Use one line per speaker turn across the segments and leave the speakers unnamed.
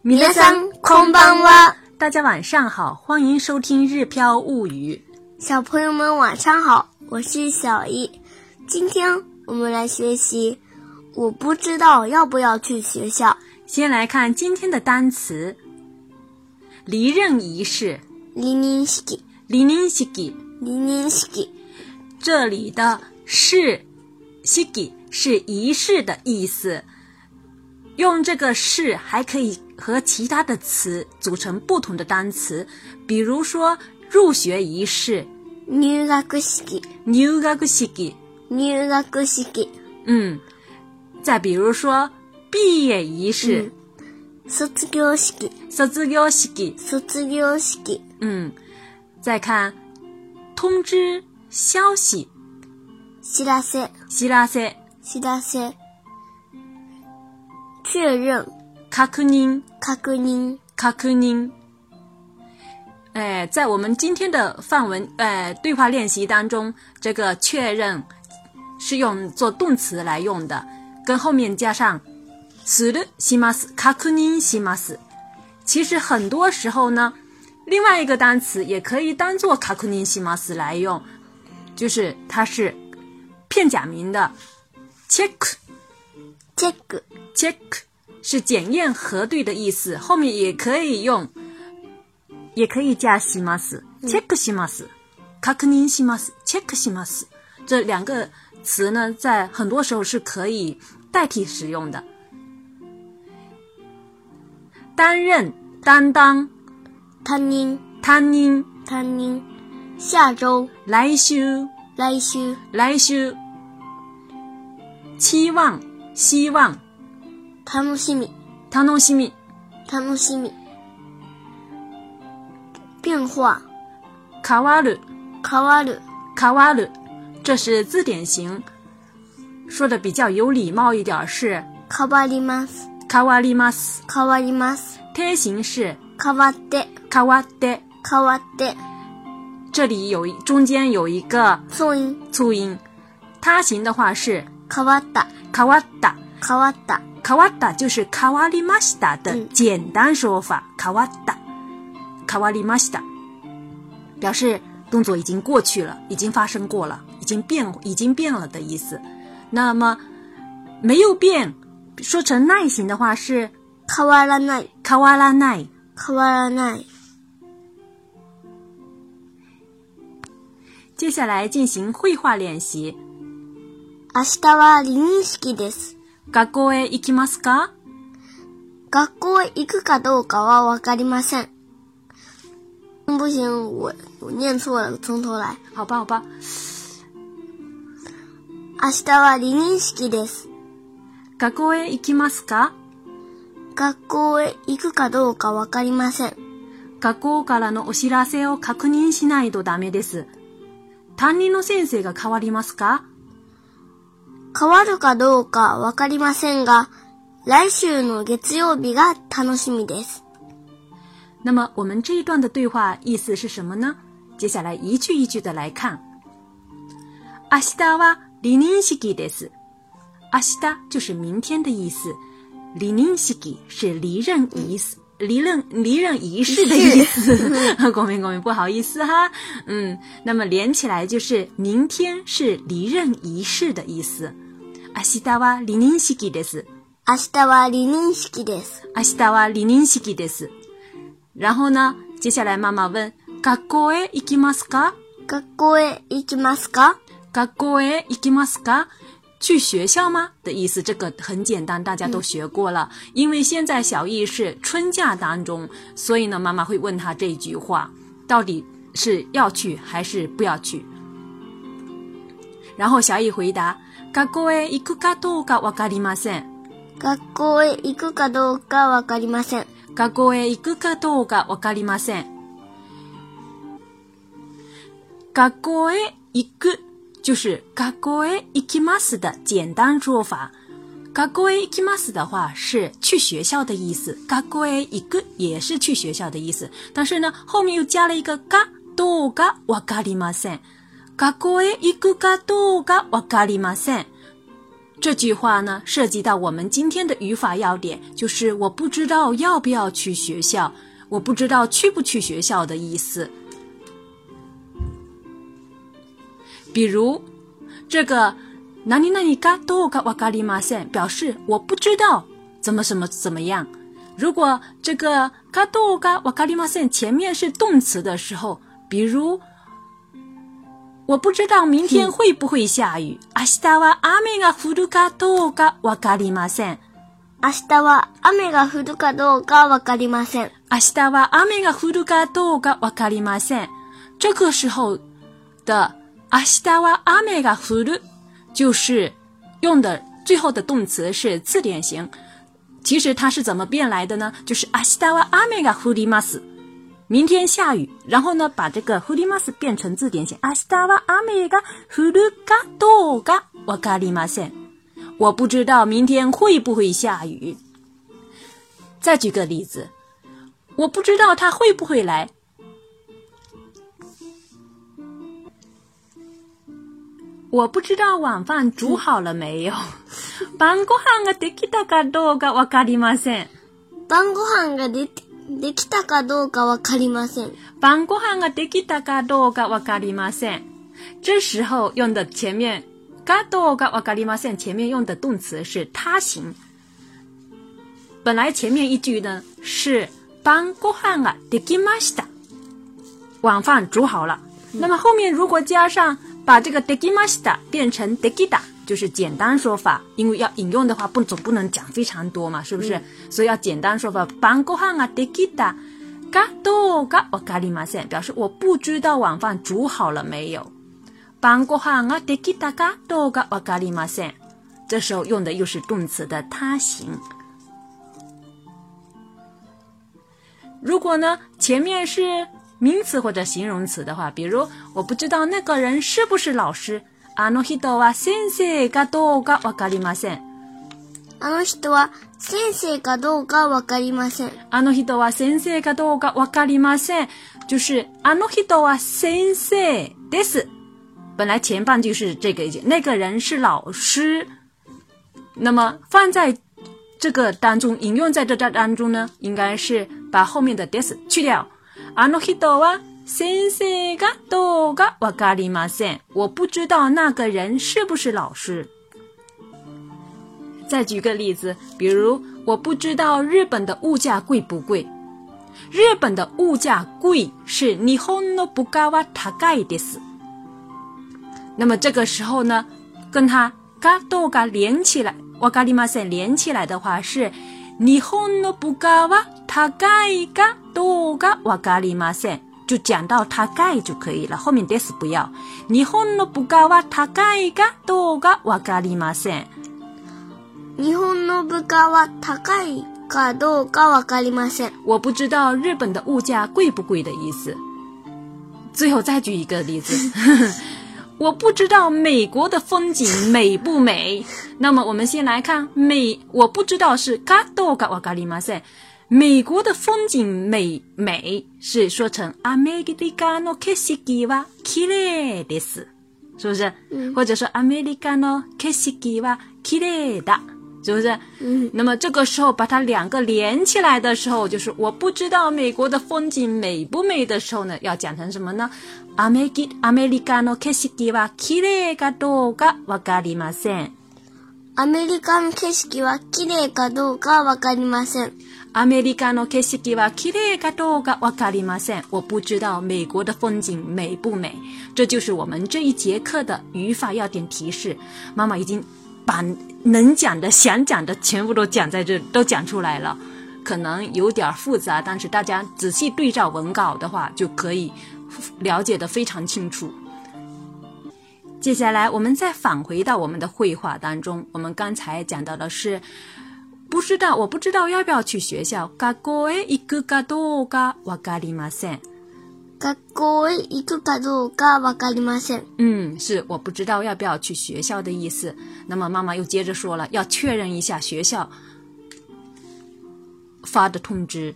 米拉桑，空邦娃。
大家晚上好，欢迎收听《日飘物语》。
小朋友们晚上好，我是小易。今天我们来学习，我不知道要不要去学校。
先来看今天的单词，离任仪式。
离任式，
离任式，
离任式。
这里的是 “shiki” 是仪式的意思，用这个“是”还可以。和其他的词组成不同的单词，比如说入学仪式，
入学式，
入学式，
入学式，
嗯。再比如说毕业仪式，
卒業式，
卒業式，
卒業式，
嗯。再看通知消息，
知らせ，
知らせ，
知らせ。确认
确认。
卡库
尼，卡库尼。哎，在我们今天的范文哎对话练习当中，这个确认是用做动词来用的，跟后面加上するします。卡库尼します。其实很多时候呢，另外一个单词也可以当做卡库尼します来用，就是它是片假名的 check，check，check。是检验核对的意思，后面也可以用，也可以加します。c h e c k 西ま斯 k a k 西斯，check 西ま斯，这两个词呢，在很多时候是可以代替使用的。担任、担当
，tanning，tanning，tanning，下周，
来修，
来修，
来修，期望，希望。
楽しみ、
楽しみ、
楽しみ，变化、
変わる、
変わる、
変わる。这是字典型，说的比较有礼貌一点是。
変わります、
変わります、
変わります。
て形是。
変わって、
変わって、
変わって。
这里有中间有一个
促音，
促音。他形的话是。
変わった、
変わった。
変わった、
変わった就是卡瓦里マ西达的简单说法。変わ达，た、瓦里リ西达，表示动作已经过去了，已经发生过了，已经变、已经变了的意思。那么没有变，说成耐心的话是
変わ拉奈，
卡変わ奈，
卡瓦変わ
接下来进行绘画练习。
明日はリニスです。
学校へ行きますか
学校へ行くかどうかはわかりません。不行，我我念错了，从头来。
好吧，好吧。
明日は離任式です。
学校へ行きますか
学校へ行くかどうかわかりません。
学校からのお知らせを確認しないとダメです。担任の先生が変わりますか
変わるかどうかわかりませんが、来週の月曜日が楽しみです。
那么我们这一段的对话意思是什么呢？接下来一句一句的来看。明日は離任式です。明日就是明天的意思，離任式是离任仪式。离任离任仪式的意思，光明光明，不好意思哈，嗯，那么连起来就是明天是离任仪式的意思。あしたは離任式です。
あしたは離任式です。
あしたは離任式です。然后呢，接下来妈妈问：学校へ行きますか？
学校へ行きますか？
学校へ行きますか？去学校吗的意思？这个很简单，大家都学过了。因为现在小易是春假当中，所以呢，妈妈会问他这句话，到底是要去还是不要去？然后小易回答：学校わかりません。
学校わかりません。
学校わかりません。学校就是 g a g u e ikimasu” 的简单说法 g a g u e ikimasu” 的话是去学校的意思 g a g u e iku” 也是去学校的意思，但是呢，后面又加了一个 “gado ga wakarimasen”。“gakue i k gado ga wakarimasen” 这句话呢，涉及到我们今天的语法要点，就是我不知道要不要去学校，我不知道去不去学校的意思。比如，这个“ナニナニ嘎多嘎ガワカ马マ表示我不知道怎么什么怎么样。如果这个“嘎多嘎ガワカ马マ前面是动词的时候，比如我不知道明天会不会下雨，“阿西达は阿が嘎るかどうかわかりません”。
あは雨が降るかどうかわかりません。
あしは雨が降るかどうかわかりません。这个时候的。阿西达瓦阿美嘎呼噜，就是用的最后的动词是字典型。其实它是怎么变来的呢？就是阿西达瓦阿美嘎呼哩玛斯，明天下雨。然后呢，把这个呼哩玛斯变成字典型。阿西达瓦阿美嘎呼噜嘎多嘎瓦咖里玛森，我不知道明天会不会下雨。再举个例子，我不知道他会不会来。我不知道晚饭煮好了没有。饭过饭我得给大家多噶，
我搞的嘛先。饭过饭我得，得给大家多噶，我搞的
嘛先。饭过饭我得给大家多噶，我搞的嘛先。这时候用的前面，多噶我搞的嘛先，前面用的动词是他行。本来前面一句呢是晩ご飯が得给嘛した。晚饭煮好了，那么后面如果加上。把这个 deki masita 变成 deki da，就是简单说法，因为要引用的话不总不能讲非常多嘛，是不是？所以要简单说法。ban go han a deki da ga do ga wa kali masen，表示我不知道晚饭煮好了没有。ban go han a deki da ga do ga wa kali masen，这时候用的又是动词的他形。如果呢，前面是。名词或者形容词的话，比如我不知道那个人是不是老师。あの人は先生かどうかわかりません。
あの人は先生かどうかわかりません。
あの人は先生かどうかわかりません。就是あの人は先生です。本来前半句是这个意思，那个人是老师。那么放在这个当中引用在这章当中呢，应该是把后面的です去掉。阿诺希多哇，先生噶多噶か咖里马森，我不知道那个人是不是老师。再举个例子，比如我不知道日本的物价贵不贵，日本的物价贵是尼哄诺不噶瓦他改的死。那么这个时候呢，跟他噶多噶连起来，瓦咖里马森连起来的话是。日本の物価は高いかどうかわかりません。就讲到他盖就可以了，后面但 s 不要。日本の物価は高いかどうかわかりません。我不知道日本的物价贵不贵的意思。最后再举一个例子。我不知道美国的风景美不美。那么我们先来看美，我不知道是嘎多嘎哇嘎里马塞。美国的风景美美是说成阿美吉的卡诺克西吉哇，です，是不是？或者说阿美利卡诺景色哇，きれだ。是不是？嗯，那么这个时候把它两个连起来的时候，就是我不知道美国的风景美不美的时候呢，要讲成什么呢？アメリカの景色はきれいかどうかわかりません。
アメリカの景色はきれいかどうかわかりません。
アメリカの景色はきれかどうかわかりません。我不知道美国的风景美不美。这就是我们这一节课的语法要点提示。妈妈已经。把能讲的、想讲的全部都讲在这，都讲出来了。可能有点复杂，但是大家仔细对照文稿的话，就可以了解的非常清楚。接下来，我们再返回到我们的绘画当中。我们刚才讲到的是，不知道，我不知道要不要去学校。嘎果哎，一个嘎多嘎瓦嘎里嘛噻。
学校へ行くかどうかわかりません。
ん、是我不知道要不要去学校的意思。那么妈妈又接着说了，要确认一下学校发的通知。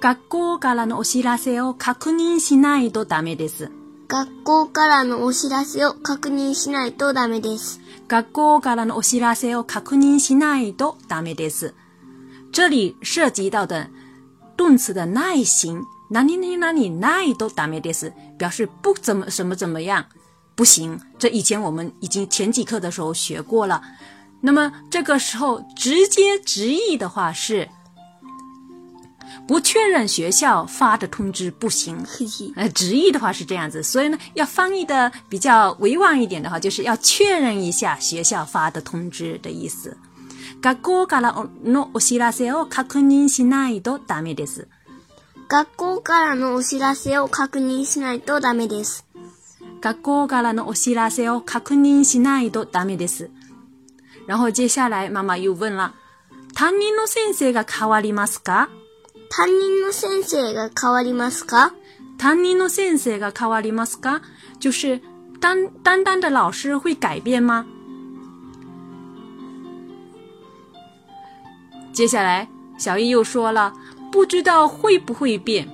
学校からのお知らせを確認しないとダメです。
学校からのお知らせを確認しないとダメです。
学校からのお知らせを確認しないとダメです。这里涉及到的动词的耐性，哪里哪里哪里耐都打没得是，表示不怎么什么怎么样，不行。这以前我们已经前几课的时候学过了。那么这个时候直接直译的话是，不确认学校发的通知不行。
嘿
呃，直译的话是这样子，所以呢，要翻译的比较委婉一点的话，就是要确认一下学校发的通知的意思。学校からのお知らせを確認しないとダメです。
学校からのお知らせを確認しないとダメです。
学校からのお知らせを確認しないとダメです。然后接下来、ママ又问了、担任の先生が変わりますか
担任の先生が変わりますか
担任の先生が変わりますか就是担担当的老师会改变吗？接下来，小易又说了：“不知道会不会变。”“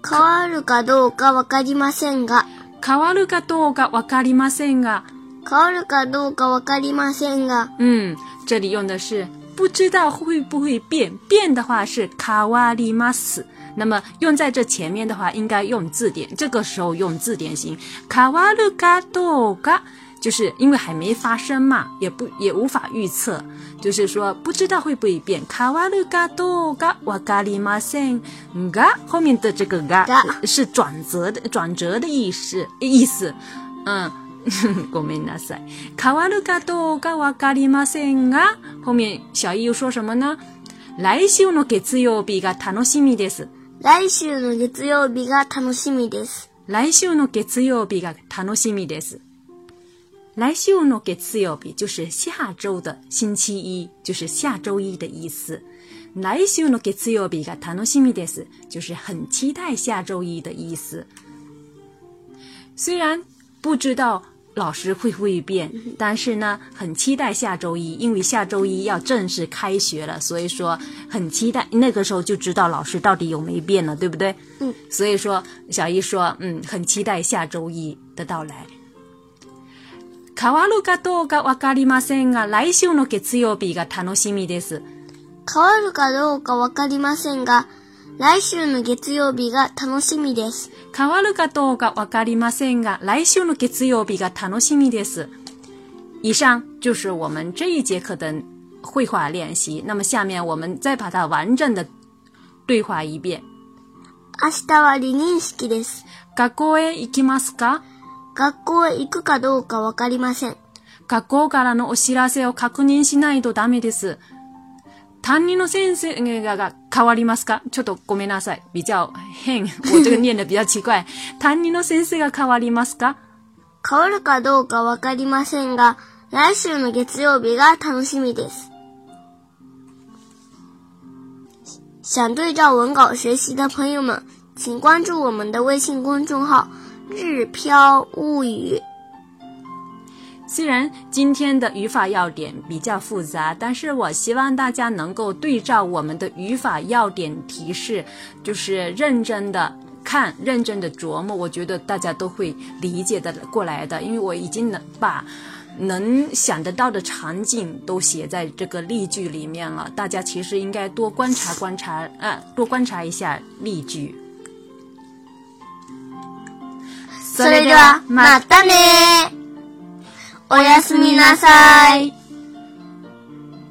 変わるかどうかわかりませんが。”“
変わるかどうかわかりませんが。”“
変わるかどうかわかりませんが。”
嗯，这里用的是“不知道会不会变”。变的话是“変わるます”。那么用在这前面的话，应该用字典。这个时候用字典型。“変わるかどうか。”就是因为还没发生嘛，也不也无法预测，就是说不知道会不会变。卡瓦鲁嘎多，嘎瓦嘎里马森，嘎后面的这个
嘎
是转折的转折的意思意思。嗯，国美那塞卡瓦鲁嘎多，嘎瓦嘎里马森，加后面小易又说什么呢？来週の月曜日が楽しみです。
来週の月曜日が楽しみです。
来週の月曜日が楽しみです。来诺给次曜比就是下周的星期一，就是下周一的意思。来给次月比，日が楽しみです，就是很期待下周一的意思。虽然不知道老师会不会变，但是呢，很期待下周一，因为下周一要正式开学了，所以说很期待那个时候就知道老师到底有没变了，对不对？
嗯。
所以说，小姨说，嗯，很期待下周一的到来。変わるかどうかわかりませんが、来週の月曜日が楽しみです。
変わるかどうかわかりませんが、来週の月曜日が楽しみです。
変わるかどうかわかりませんが、来週の月曜日が楽しみです。以上就是我们这一节课的绘画练习。那么下面我们再把它完整的对话一遍。
明日は離任式です。
学校へ行きますか
学校へ行くかどうかわかりません。
学校からのお知らせを確認しないとダメです。担任の先生が変わりますかちょっとごめんなさい。比较変。我这个念的比较奇怪。担任の先生が変わりますか
変わるかどうかわかりませんが、来週の月曜日が楽しみです。想对照文稿学习的朋友们，请关注我们的微信公众号。日飘物语。
虽然今天的语法要点比较复杂，但是我希望大家能够对照我们的语法要点提示，就是认真的看，认真的琢磨。我觉得大家都会理解的过来的，因为我已经能把能想得到的场景都写在这个例句里面了。大家其实应该多观察观察，啊，多观察一下例句。
それでは、またねおやすみなさい。